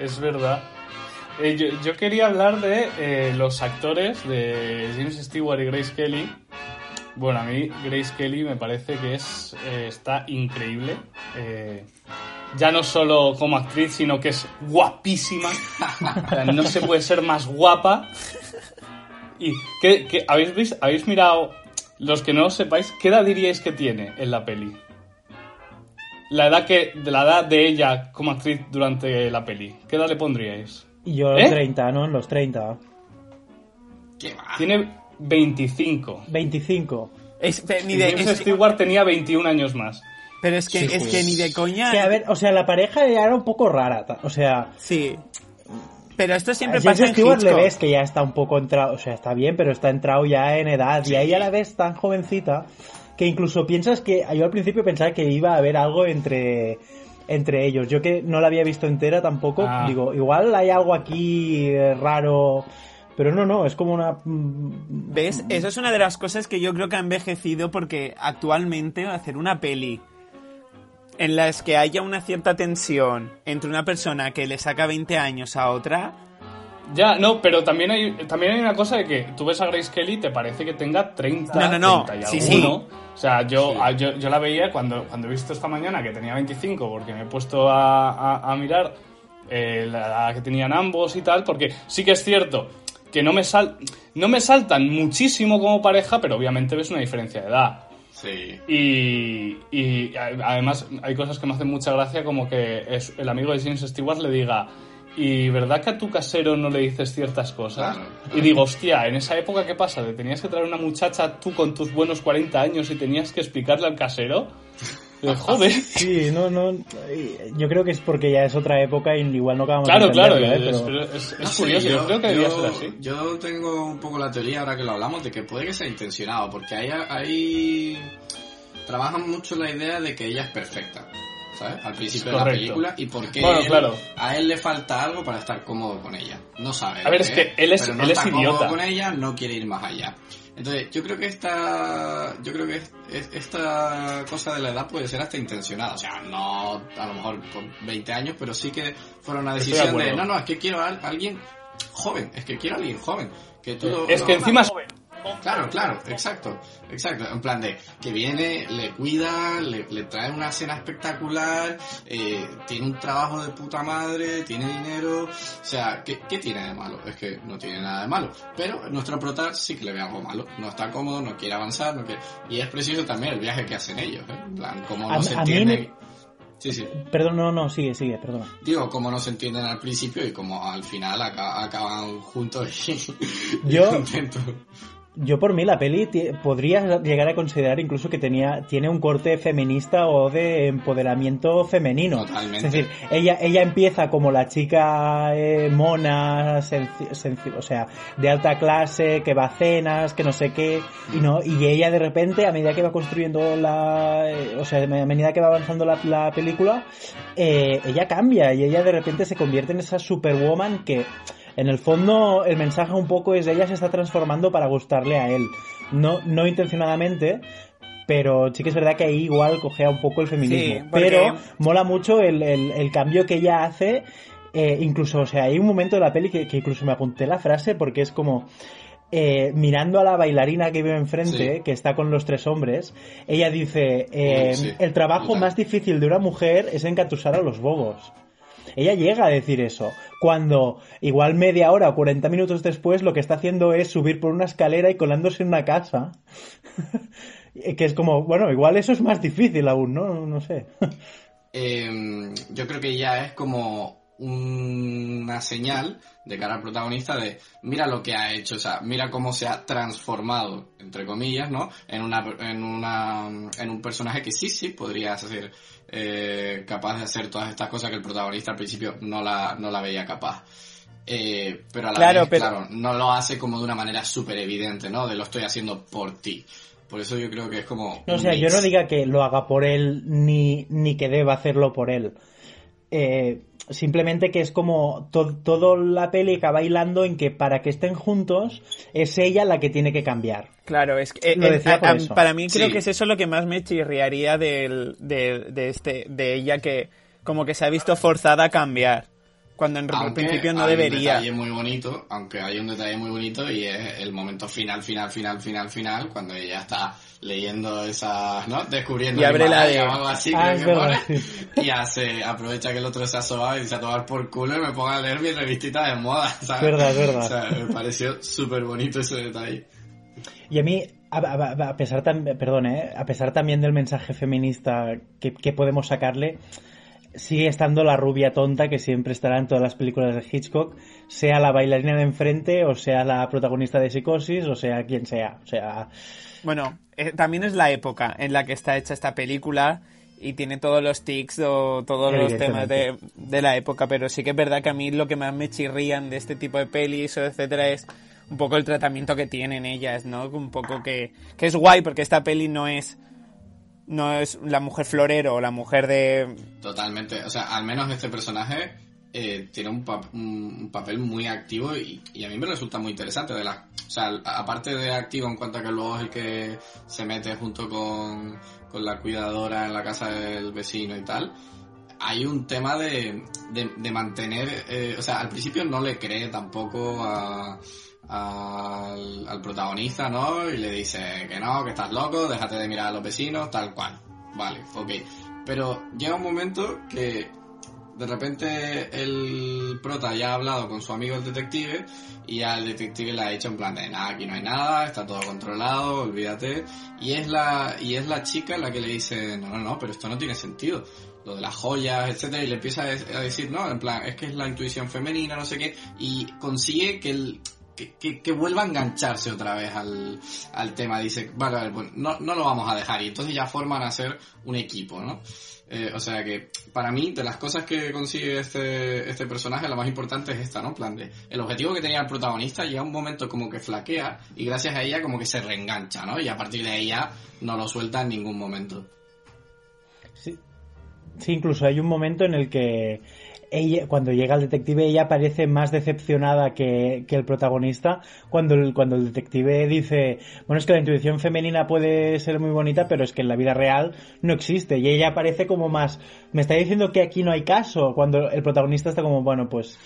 Es verdad. Eh, yo, yo quería hablar de eh, los actores de James Stewart y Grace Kelly. Bueno, a mí Grace Kelly me parece que es eh, está increíble. Ya no solo como actriz, sino que es guapísima. No se puede ser más guapa. ¿Y qué, habéis, vis- habéis mirado, los que no lo sepáis, qué edad diríais que tiene en la peli? La edad, que, la edad de ella como actriz durante la peli. ¿Qué edad le pondríais? Y yo los ¿Eh? 30, ¿no? En los 30. ¿Qué va? Tiene 25. 25. Es- ni de- James es que- Stewart tenía 21 años más. pero es que, Sí, es pues. que ni de coña. Que a ver, o sea, la pareja ya era un poco rara. O sea, Sí. Pero esto siempre a James pasa en Stewart le ves que ya está un poco entrado, o sea, está bien, pero está entrado ya en edad. Y a ella la ves tan jovencita que incluso piensas que. Yo al principio pensaba que iba a haber algo entre entre ellos. Yo que no la había visto entera tampoco, Ah. digo, igual hay algo aquí eh, raro. Pero no, no, es como una. mm, ¿Ves? Eso es una de las cosas que yo creo que ha envejecido porque actualmente hacer una peli en las que haya una cierta tensión entre una persona que le saca 20 años a otra, Ya, no, pero también hay, también hay una cosa de que tú ves a Grace Kelly y te parece que tenga 30, No, no, no. 30 y Sí, alguno. sí. O sea, yo, Sí. a- yo, yo la veía cuando, cuando he visto esta mañana que tenía 25 porque me he puesto a, a- a mirar eh, la edad que tenían ambos y tal, porque sí que es cierto que no me, sal, no me saltan muchísimo como pareja, pero obviamente ves una diferencia de edad. Sí. Y, y a- además hay cosas que me hacen mucha gracia como que es- el amigo de James Stewart le diga ¿y verdad que a tu casero no le dices ciertas cosas? Claro. Y digo, hostia, en esa época ¿qué pasa? ¿Te tenías que traer una muchacha tú con tus buenos 40 años y tenías que explicarle al casero? Joder. Sí, no, no. Yo creo que es porque ya es otra época y igual no acabamos Claro, de claro, ¿eh? es, Pero- es- es No sé, curioso, yo, creo que debería ser así. Yo tengo un poco la teoría, ahora que lo hablamos, de que puede que sea intencionado, porque ahí, ahí trabajan mucho la idea de que ella es perfecta, ¿sabes? Al principio de la película, y porque Bueno, él- claro. a él le falta algo para estar cómodo con ella. No sabe. A ver, es que él es- pero no él es cómodo idiota. con ella, no quiere ir más allá. Entonces, yo creo que esta, yo creo que es- es- esta cosa de la edad puede ser hasta intencionada. O sea, no a lo mejor con 20 años, pero sí que fuera una de decisión de, no, no, es que quiero a alguien joven, es que quiero a alguien joven. Que tú Es que no- encima es Claro, claro, exacto, exacto. En plan de que viene, le cuida, le, le trae una cena espectacular, eh, tiene un trabajo de puta madre, tiene dinero. O sea, ¿qué, ¿qué tiene de malo? Es que no tiene nada de malo. Pero nuestro prota sí que le ve algo malo. No está cómodo, no quiere avanzar, no quiere... Y es preciso también el viaje que hacen ellos, ¿eh? En plan, cómo A- no se a entienden. me- Sí, sí. Perdón, no, no, sigue, sigue, perdona. Digo, cómo no se entienden al principio y cómo al final aca- acaban juntos y, y Yo- contentos. Yo por mí la peli podría llegar a considerar incluso que tenía tiene un corte feminista o de empoderamiento femenino. Totalmente. Es decir, ella ella empieza como la chica eh, mona, o sea, de alta clase, que va a cenas, que no sé qué, y no y ella de repente a medida que va construyendo la, eh, o sea, a medida que va avanzando la, la película, eh, ella cambia y ella de repente se convierte en esa superwoman que en el fondo, el mensaje un poco es ella se está transformando para gustarle a él. No, no intencionadamente, pero sí que es verdad que ahí igual cogea un poco el feminismo. Sí, porque- Pero mola mucho el, el- el cambio que ella hace. eh, incluso, o sea, hay un momento de la peli que, que incluso me apunté la frase porque es como. eh, mirando a la bailarina que vive enfrente, Sí. que está con los tres hombres, ella dice, eh, Sí, el trabajo más difícil de una mujer es encatusar a los bobos. Ella llega a decir eso, cuando igual media hora o 40 minutos después lo que está haciendo es subir por una escalera y colándose en una casa. que es como, bueno, igual eso es más difícil aún, ¿no? No sé. Eh, yo creo que ya es como una señal de cara al protagonista de mira lo que ha hecho, o sea, mira cómo se ha transformado, entre comillas, ¿no? En una en una en un personaje que sí, sí podría ser eh, capaz de hacer todas estas cosas que el protagonista al principio no la, no la veía capaz. Eh, pero a la Claro, vez, pero- claro, no lo hace como de una manera súper evidente, ¿no? De lo estoy haciendo por ti. Por eso yo creo que es como... No, o sea, yo no diga que lo haga por él ni, ni que deba hacerlo por él. Eh, simplemente que es como to- todo la peli acaba bailando en que para que estén juntos es ella la que tiene que cambiar. Claro, es que eh, Lo eh, decía por a- a- eso. para mí creo Sí. que es eso lo que más me chirriaría del, de, de este, de ella que como que se ha visto forzada a cambiar. Cuando en Aunque principio no hay un debería. detalle muy bonito, aunque hay un detalle muy bonito y es el momento final, final, final, final, final, cuando ella está leyendo esas, ¿no? Descubriendo Y el abre la de- o algo así, Ah, creo que pone, y hace, aprovecha que el otro se ha sobado y dice a tomar por culo y me ponga a leer mi revistita de moda, ¿sabes? Verdad, verdad. O sea, me pareció súper bonito ese detalle. Y a mí, a, a- a pesar tam- perdón, ¿eh? a pesar también del mensaje feminista que, que podemos sacarle, sigue estando la rubia tonta que siempre estará en todas las películas de Hitchcock, sea la bailarina de enfrente, o sea la protagonista de Psicosis, o sea quien sea. O sea, Bueno, eh, también es la época en la que está hecha esta película y tiene todos los tics o todos los temas de, de la época, pero sí que es verdad que a mí lo que más me chirrían de este tipo de pelis o etcétera es un poco el tratamiento que tienen ellas, ¿no? Un poco que, que es guay porque esta peli no es no es la mujer florero o la mujer de Totalmente. O sea, al menos este personaje eh, tiene un, un- papel muy activo y, a mí me resulta muy interesante. De la, o sea, aparte de activo en cuanto a que luego es el que se mete junto con, con la cuidadora en la casa del vecino y tal, hay un tema de, de, de mantener, eh, o sea, al principio no le cree tampoco a, al, al protagonista, ¿no? Y le dice que no, que estás loco, déjate de mirar a los vecinos, tal cual. Vale, ok. Pero llega un momento que de repente el prota ya ha hablado con su amigo el detective y ya el detective le ha dicho en plan de nada, aquí no hay nada, está todo controlado, olvídate. Y es la, y es la chica la que le dice, no, no, no, pero esto no tiene sentido. Lo de las joyas, etcétera, y le empieza a decir, no, en plan, es que es la intuición femenina, no sé qué, y consigue que el, que, que, vuelva a engancharse otra vez al, al tema. Dice, vale, vale, pues no, no lo vamos a dejar. Y entonces ya forman a ser un equipo, ¿no? Eh, o sea que, para mí, de las cosas que consigue este, este personaje, la más importante es esta, ¿no? Plan de, el objetivo que tenía el protagonista llega un momento como que flaquea y gracias a ella como que se reengancha, ¿no? Y a partir de ya no lo suelta en ningún momento. sí, sí, incluso hay un momento en el que ella, cuando llega el detective, ella parece más decepcionada que, que el protagonista cuando el, cuando el detective dice, bueno, es que la intuición femenina puede ser muy bonita, pero es que en la vida real no existe. Y ella parece como más, me está diciendo que aquí no hay caso, cuando el protagonista está como, bueno, pues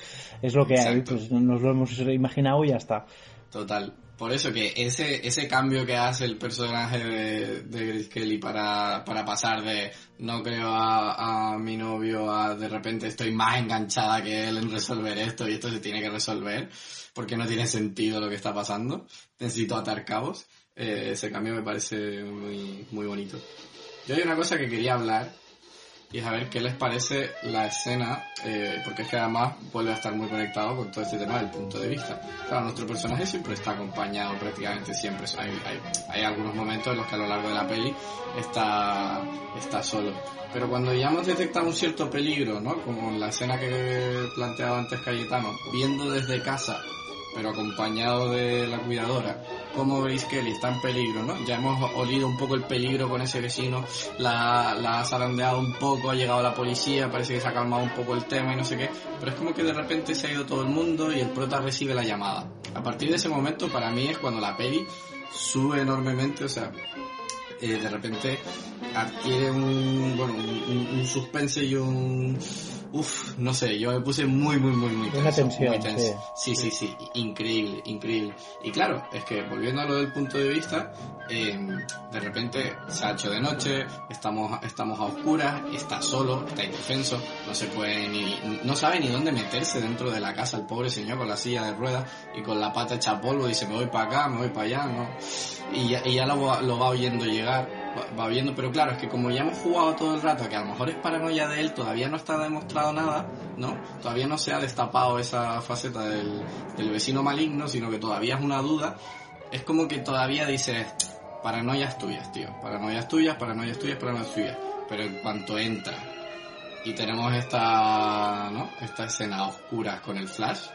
es lo que hay, pues nos lo hemos imaginado y ya está. Total. Por eso que ese, ese cambio que hace el personaje de, de Kelly para, para pasar de no creo a, a mi novio a de repente estoy más enganchada que él en resolver esto y esto se tiene que resolver porque no tiene sentido lo que está pasando, necesito atar cabos, eh, ese cambio me parece muy, muy bonito. Yo hay una cosa que quería hablar y a ver qué les parece la escena, eh, porque es que además vuelve a estar muy conectado con todo este tema del punto de vista. Claro, nuestro personaje siempre está acompañado, prácticamente siempre. Hay, hay, hay algunos momentos en los que a lo largo de la peli está, está solo. Pero cuando ya hemos detectado un cierto peligro, ¿no? Como en la escena que planteaba antes Cayetano, viendo desde casa pero acompañado de la cuidadora, como veis Kelly está en peligro, ¿no? Ya hemos olido un poco el peligro con ese vecino, la, la ha zarandeado un poco, ha llegado la policía, parece que se ha calmado un poco el tema y no sé qué, pero es como que de repente se ha ido todo el mundo y el prota recibe la llamada. A partir de ese momento para mí es cuando la peli sube enormemente, o sea, eh, de repente adquiere un, bueno, un suspense y un, Uf, no sé, yo me puse muy, muy, muy, muy tenso. Una tensión, muy tenso. Sí. sí, sí, increíble, increíble. Y claro, es que volviendo a lo del punto de vista, eh, de repente se ha hecho de noche, estamos, estamos a oscuras, está solo, está indefenso, no se puede ni, no sabe ni dónde meterse dentro de la casa el pobre señor con la silla de ruedas y con la pata hecha polvo, dice me voy para acá, me voy para allá, ¿no? Y ya, y ya lo, lo va oyendo llegar va, viendo, pero claro, es que como ya hemos jugado todo el rato, que a lo mejor es paranoia de él, todavía no está demostrado nada, ¿no? Todavía no se ha destapado esa faceta del, del vecino maligno, sino que todavía es una duda. Es como que todavía dices, paranoias tuyas, tío, paranoias tuyas, paranoias tuyas, paranoias tuyas. Pero en cuanto entra y tenemos esta, ¿no? Esta escena a oscuras con el flash.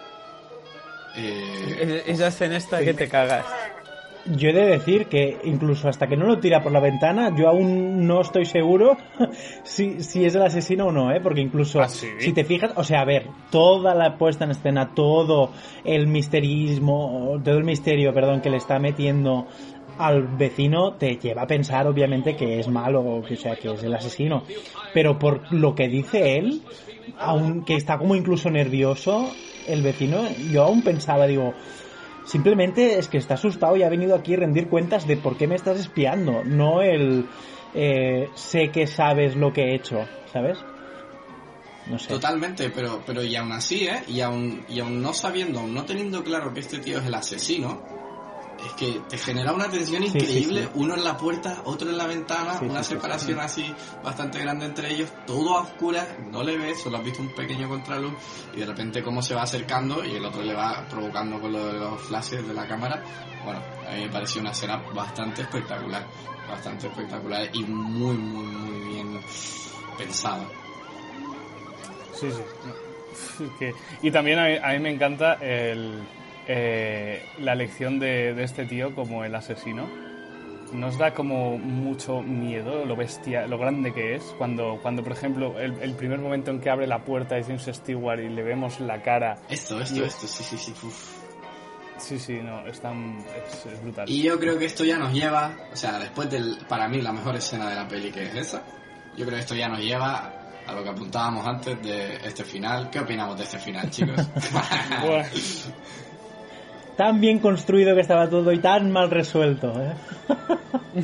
Eh, Esa escena esta que te cagas. Yo he de decir que incluso hasta que no lo tira por la ventana, yo aún no estoy seguro si, si es el asesino o no, ¿eh? Porque incluso, ¿Ah, sí? si te fijas, o sea, a ver, toda la puesta en escena, todo el misterismo, todo el misterio, perdón, que le está metiendo al vecino te lleva a pensar obviamente que es malo, que, o sea, que es el asesino. Pero por lo que dice él, aunque está como incluso nervioso, el vecino, yo aún pensaba, digo, Simplemente es que está asustado y ha venido aquí a rendir cuentas de por qué me estás espiando, no el eh, sé que sabes lo que he hecho, ¿sabes? No sé. Totalmente, pero, pero y aún así, ¿eh? Y aún, y aún no sabiendo, aún no teniendo claro que este tío es el asesino, es que te genera una tensión Sí, sí, increíble, sí. uno en la puerta, otro en la ventana, una separación así bastante grande entre ellos, todo a oscuras, no le ves, solo has visto un pequeño contraluz y de repente cómo se va acercando y el otro le va provocando con lo de los flashes de la cámara. Bueno, a mí me pareció una escena bastante espectacular, bastante espectacular y muy, muy, muy bien pensada. Sí, sí. Que- y también a mí, a mí me encanta el, eh, la elección de, de este tío como el asesino. Nos da como mucho miedo lo bestia, lo grande que es. Cuando, cuando por ejemplo, el, el primer momento en que abre la puerta de James Stewart y le vemos la cara. Esto, esto, esto, sí, sí, sí. uf. Sí, sí, no, es, tan, es, es brutal. Y yo creo que esto ya nos lleva, o sea, después del, para mí, la mejor escena de la peli que es esa, yo creo que esto ya nos lleva a lo que apuntábamos antes de este final. ¿Qué opinamos de este final, chicos? Buah. Tan bien construido que estaba todo y tan mal resuelto, ¿eh?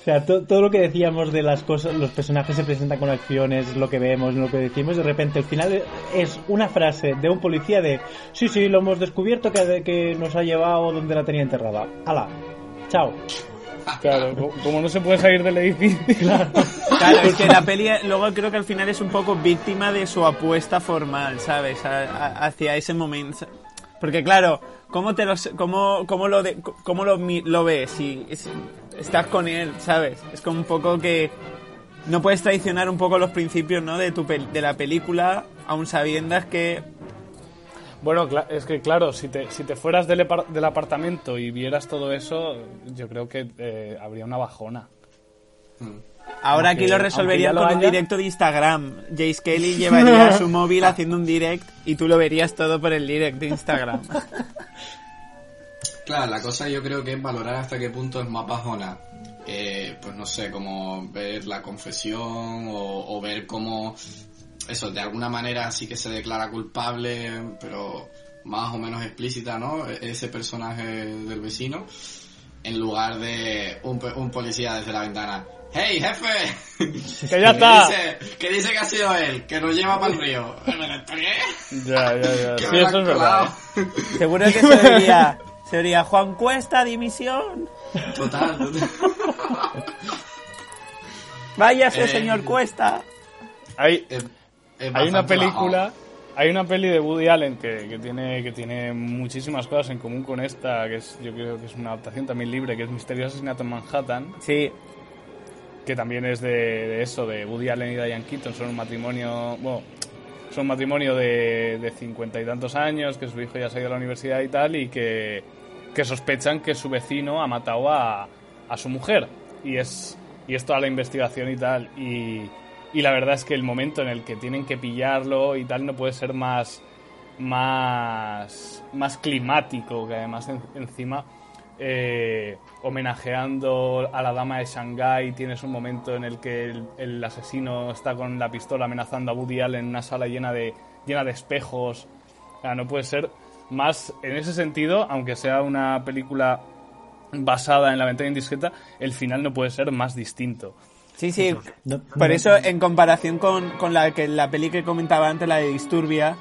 O sea, to- todo lo que decíamos de las cosas, los personajes se presentan con acciones, lo que vemos, lo que decimos, de repente el final es una frase de un policía de sí, sí, lo hemos descubierto que, que nos ha llevado donde la tenía enterrada. ¡Hala! ¡Chao! Claro, co- como no se puede salir del edificio. Claro. Claro, es que la peli luego creo que al final es un poco víctima de su apuesta formal, ¿sabes? A- a- hacia ese momento. Porque claro, ¿cómo te lo, cómo, cómo lo, de- cómo lo, mi- lo ves? Si, si estás con él, ¿sabes? Es como un poco que no puedes traicionar un poco los principios, ¿no? De tu pel- de la película, aun sabiendas que Bueno, cla- es que claro, si te, si te fueras del, del apartamento y vieras todo eso, yo creo que eh, habría una bajona. Ahora Aunque- aquí lo resolverían lo con un directo de Instagram. Jace Kelly llevaría su móvil haciendo un direct y tú lo verías todo por el direct de Instagram. Claro, la cosa yo creo que es valorar hasta qué punto es más bajona. Eh, pues no sé, como ver la confesión o, o ver cómo, eso, de alguna manera sí que se declara culpable, pero, más o menos explícita, ¿no? Ese personaje del vecino, en lugar de un, pe- un policía desde la ventana. ¡Hey, jefe! ¡Que ya ¿Qué está! dice, ¿Qué dice que ha sido él? Que nos lleva para el río. ¿Qué? Ya, ya, ya. Que Sí, me eso es verdad. colado. Seguro que se oiría, se oiría Juan Cuesta, dimisión. Total, total. Váyase, Eh. señor Cuesta. Hay, hay una película, hay una peli de Woody Allen que, que tiene que tiene muchísimas cosas en común con esta, que es yo creo que es una adaptación también libre, que es Misterioso asesinato en Manhattan, Sí, que también es de, eso, de Woody Allen y Diane Keaton, son un matrimonio, bueno, son un matrimonio de, de cincuenta y tantos años, que su hijo ya se ha ido a la universidad y tal, y que, que sospechan que su vecino ha matado a, a su mujer. Y es, y es toda la investigación y tal. Y, y la verdad es que el momento en el que tienen que pillarlo y tal no puede ser más, más, más climático, que además en- encima eh, homenajeando a la dama de Shanghái tienes un momento en el que el, el asesino está con la pistola amenazando a Woody Allen en una sala llena de, llena de espejos. O sea, no puede ser más, en ese sentido, aunque sea una película basada en la ventana indiscreta, el final no puede ser más distinto. sí, sí. Por eso, en comparación con, con la, que, la peli que comentaba antes, la de Disturbia,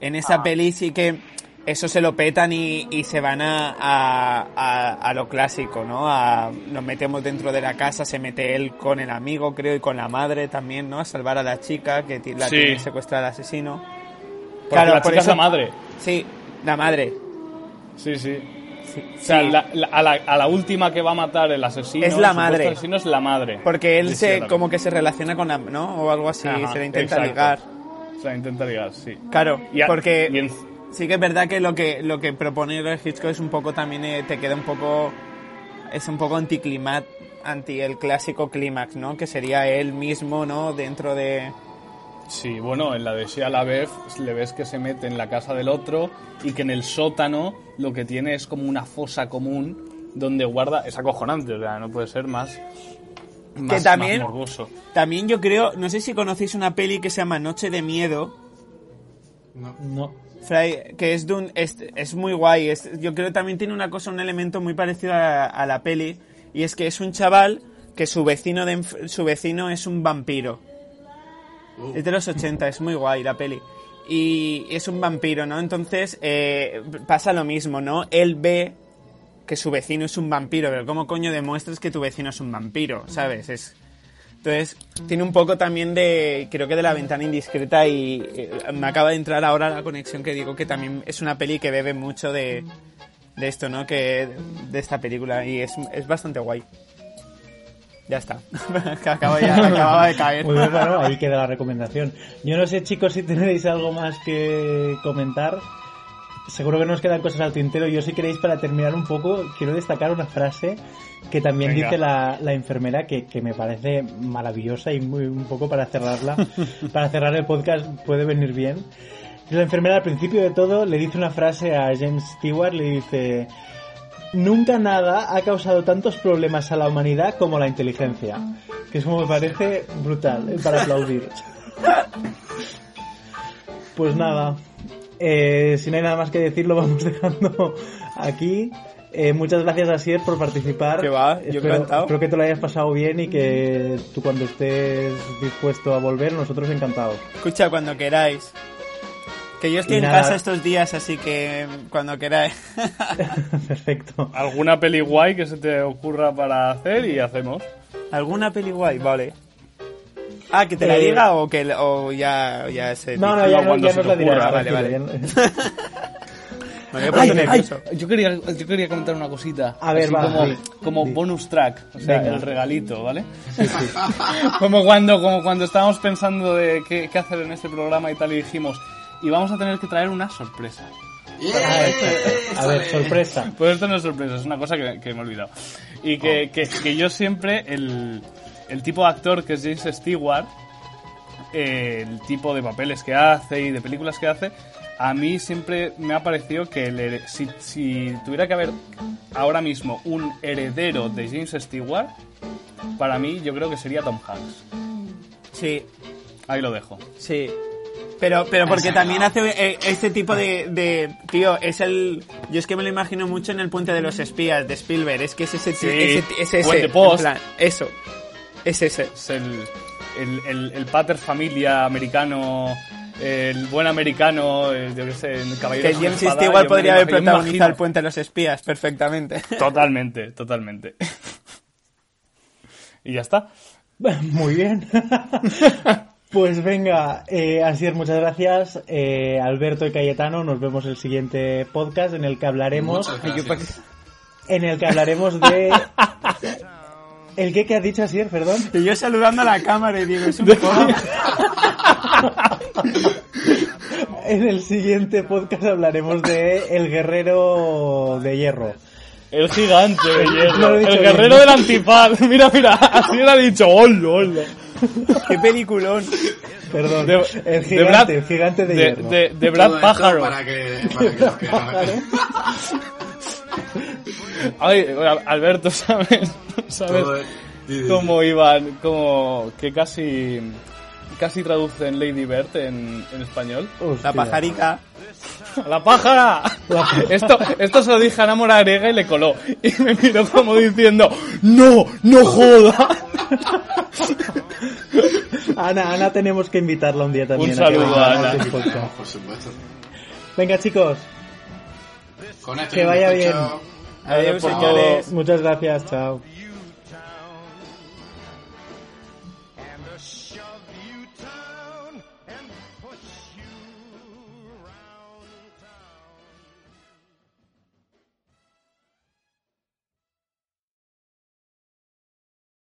en esa peli sí que eso se lo petan y, y se van a, a, a- a lo clásico, ¿no? A, nos metemos dentro de la casa, se mete él con el amigo, creo, y con la madre también, ¿no? A salvar a la chica que la Sí. tiene secuestrada el asesino. Porque la por chica es la madre. Sí, la madre. Sí, sí. Sí, O sea, sí. la- la- a, la, a la última que va a matar el asesino, Es la el madre. asesino es la madre. Porque él se, como que se relaciona con la, ¿no? O algo así, Ajá, se le intenta exacto. ligar. O sea, intenta ligar, sí. Claro, Y porque y en- sí que es verdad que lo que lo que propone Hitchcock es un poco también eh, te queda un poco es un poco anticlimat anti el clásico clímax, ¿no? Que sería él mismo, ¿no? Dentro de Sí, bueno, en la de Shia LaBeouf le ves que se mete en la casa del otro y que en el sótano lo que tiene es como una fosa común donde guarda... Es acojonante, o sea, no puede ser más... más también- más morboso. También yo creo, no sé si conocéis una peli que se llama Noche de miedo, No. Fray, que es de un, es, es muy guay. Es, yo creo que también tiene una cosa, un elemento muy parecido a, a la peli, y es que es un chaval que su vecino de, su vecino es un vampiro. Uh, Es de los 80, es muy guay la peli. Y es un vampiro, ¿no? Entonces eh, pasa lo mismo, ¿no? Él ve que su vecino es un vampiro, pero ¿cómo coño demuestras que tu vecino es un vampiro? ¿Sabes? Es... Entonces, tiene un poco también de, creo que de la ventana indiscreta y eh, me acaba de entrar ahora la conexión que digo que también es una peli que bebe mucho de, de esto, ¿no? Que de esta película y es, es bastante guay. Ya está. Acaba ya- acababa de caer. Bien, bueno, ahí queda la recomendación. Yo no sé, chicos, si tenéis algo más que comentar. Seguro que nos quedan cosas al tintero. Yo, si queréis, para terminar un poco, quiero destacar una frase que también Venga. dice la, la enfermera que, que me parece maravillosa y muy un poco para cerrarla. para cerrar el podcast puede venir bien. La enfermera, al principio de todo, le dice una frase a James Stewart: le dice. Nunca nada ha causado tantos problemas a la humanidad como la inteligencia. Que es como me parece brutal, eh, para aplaudir. Pues nada, eh, si no hay nada más que decir, lo vamos dejando aquí. Eh, muchas gracias, Asier, por participar. Que va, yo espero, encantado. espero que te lo hayas pasado bien y que tú cuando estés dispuesto a volver, nosotros encantados. Escucha, cuando queráis. Que yo estoy Y en nada. casa estos días, así que cuando queráis. Perfecto. ¿Alguna peli guay que se te ocurra para hacer y hacemos? ¿Alguna peli guay? Vale. Ah, ¿que te la Eh, diga o que o ya, ya se No, no, ya, no, cuando ya se nos te la ocurra. Vale, vale. Me puesto nervioso. yo, quería, yo quería comentar una cosita. A ver, va, como, como bonus track, o sea, Venga. el regalito, ¿vale? como cuando como cuando estábamos pensando de qué, qué hacer en este programa y tal y dijimos, y vamos a tener que traer una sorpresa. ¡Yeah! Ah. A ver, sorpresa. Pues esto no es sorpresa, es una cosa que, que me he olvidado. Y que, que, que yo siempre, el, el tipo de actor que es James Stewart, eh, el tipo de papeles que hace y de películas que hace, a mí siempre me ha parecido que el si, si tuviera que haber ahora mismo un heredero de James Stewart, para mí yo creo que sería Tom Hanks. Sí, Ahí lo dejo. sí. Pero, pero porque también hace eh, este tipo de, de- Tío, es el. Yo es que me lo imagino mucho en el puente de los espías de Spielberg. Es que es ese. Sí, ese, es ese Puente en Post. plan, eso. Es ese. Es el, el, el, el pater familia americano, el buen americano, el, yo qué sé, el caballero Que James espada, igual podría haber protagonizado el puente de los espías perfectamente. Totalmente, totalmente. y ya está. Muy bien. Pues venga, eh, Asier, muchas gracias. Eh, Alberto y Cayetano, nos vemos el siguiente podcast en el que hablaremos, en el que hablaremos de ¿El qué que has dicho Asier, perdón? Y yo saludando a la cámara y digo, es un poco... En el siguiente podcast hablaremos de El Guerrero de Hierro. El gigante de hierro. el bien. guerrero del antifaz. Mira, mira, así lo ha dicho. Hola, hola. ¡Qué peliculón! Perdón, De- el de gigante, Brad- el gigante de, De, hierro. de, de Todo Brad esto Pájaro. Para que, para que los que no- Ay, Alberto, ¿sabes? ¿Sabes cómo iban? Como que casi casi traducen Lady Bird en, en español. Hostia. La pajarica. ¡La pájara! Esto, esto se lo dije a Ana Morariega y le coló. Y me miró como diciendo, ¡No! ¡No joda! Ana, Ana tenemos que invitarla un día también. Un a que saludo venga a a Ana. podcast. Por supuesto. Venga chicos, Con esto Que vaya bien. Adiós, por señores. muchas gracias, chao.